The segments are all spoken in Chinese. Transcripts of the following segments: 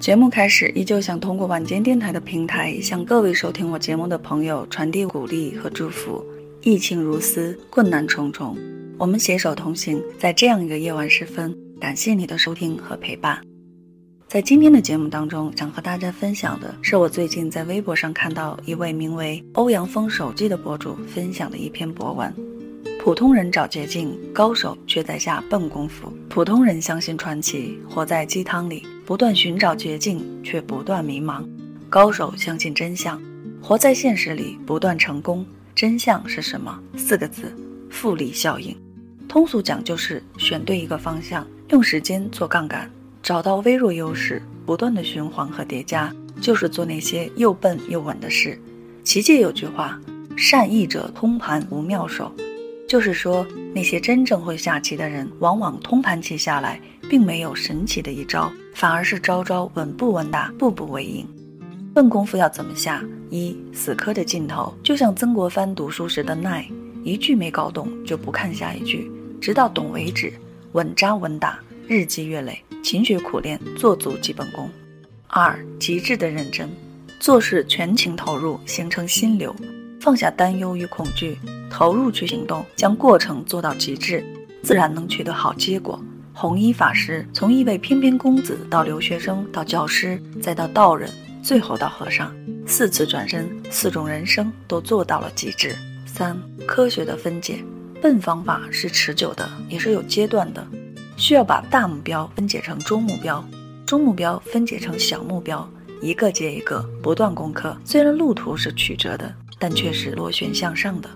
节目开始，依旧想通过晚间电台的平台，向各位收听我节目的朋友传递鼓励和祝福。疫情如斯，困难重重，我们携手同行，在这样一个夜晚时分，感谢你的收听和陪伴。在今天的节目当中，想和大家分享的是我最近在微博上看到一位名为欧阳锋手记的博主分享的一篇博文。普通人找捷径，高手却在下笨功夫。普通人相信传奇，活在鸡汤里。不断寻找捷径，却不断迷茫；高手相信真相，活在现实里，不断成功。真相是什么？四个字：复利效应。通俗讲就是选对一个方向，用时间做杠杆，找到微弱优势，不断的循环和叠加，就是做那些又笨又稳的事。奇界有句话：善意者通盘无妙手。就是说，那些真正会下棋的人，往往通盘棋下来，并没有神奇的一招，反而是招招稳步稳打，步步为营。笨功夫要怎么下？一死磕的劲头，就像曾国藩读书时的耐，一句没搞懂就不看下一句，直到懂为止。稳扎稳打，日积月累，勤学苦练，做足基本功。二极致的认真，做事全情投入，形成心流。放下担忧与恐惧，投入去行动，将过程做到极致，自然能取得好结果。弘一法师从一位翩翩公子到留学生，到教师，再到道人，最后到和尚，四次转身，四种人生都做到了极致。三、科学的分解，笨方法是持久的，也是有阶段的，需要把大目标分解成中目标，中目标分解成小目标，一个接一个，不断攻克。虽然路途是曲折的。但却是螺旋向上的。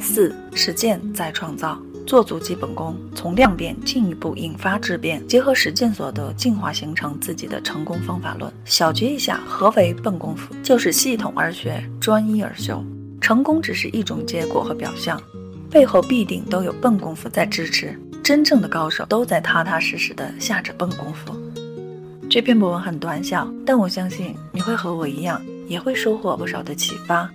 四实践再创造，做足基本功，从量变进一步引发质变，结合实践所得，进化形成自己的成功方法论。小结一下，何为笨功夫？就是系统而学，专一而修。成功只是一种结果和表象，背后必定都有笨功夫在支持。真正的高手都在踏踏实实的下着笨功夫。这篇博文很短小，但我相信你会和我一样，也会收获不少的启发。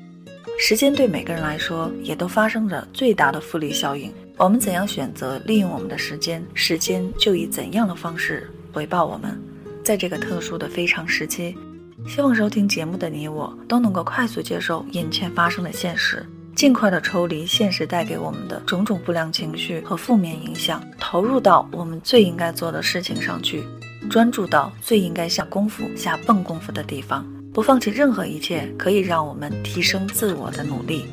时间对每个人来说也都发生着最大的复利效应。我们怎样选择利用我们的时间，时间就以怎样的方式回报我们。在这个特殊的非常时期，希望收听节目的你我都能够快速接受眼前发生的现实，尽快的抽离现实带给我们的种种不良情绪和负面影响，投入到我们最应该做的事情上去，专注到最应该下功夫、下笨功夫的地方。不放弃任何一切可以让我们提升自我的努力。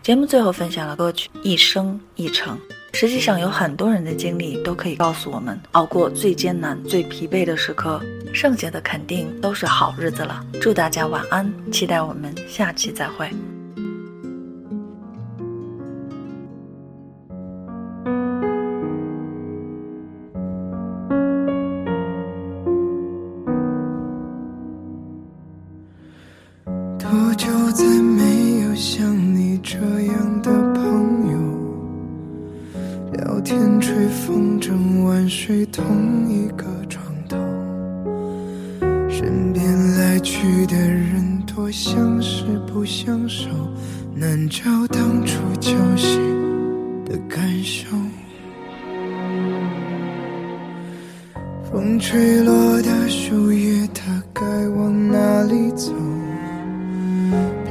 节目最后分享了歌曲《一生一程》，实际上有很多人的经历都可以告诉我们，熬过最艰难、最疲惫的时刻，剩下的肯定都是好日子了。祝大家晚安，期待我们下期再会。难找当初交心的感受。风吹落的树叶，它该往哪里走？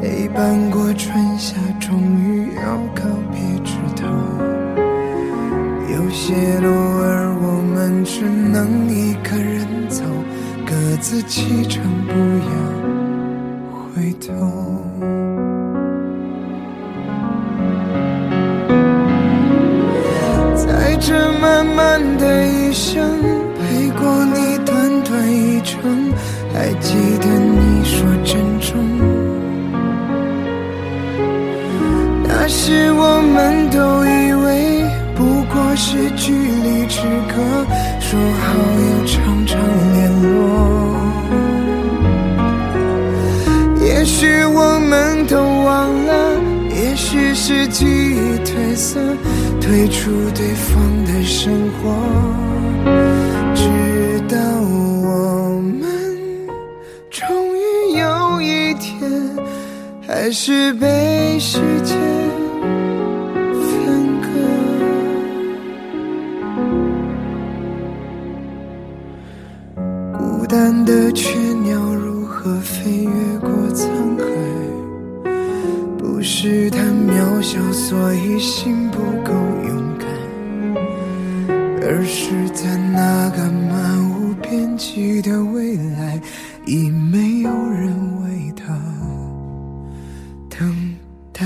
陪伴过春夏，终于要告别枝头。有些路儿我们只能一个人走，各自启程，不要这漫漫的一生，陪过你短短一程，还记得你说珍重。那时我们都以为不过是距离之隔，说好要常常联络。也许我们都忘了，也许是记忆褪色，退出对方的生活，直到我们终于有一天，还是被时间分割。孤单的雀是太渺小，所以心不够勇敢，而是在那个漫无边际的未来，已没有人为他等待。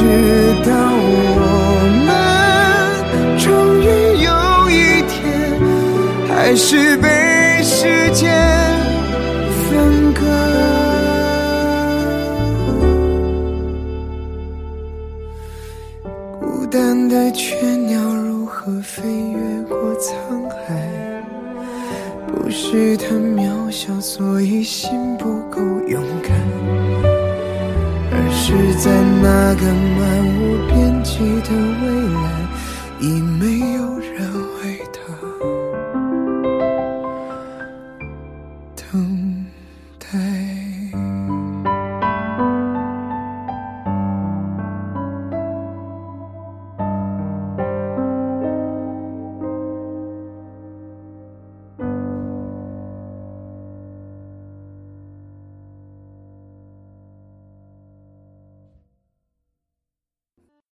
直到我们终于有一天，还是被时间分割。孤单的雀鸟如何飞越过沧海？不是它渺小，所以心不够勇敢，是在那个漫无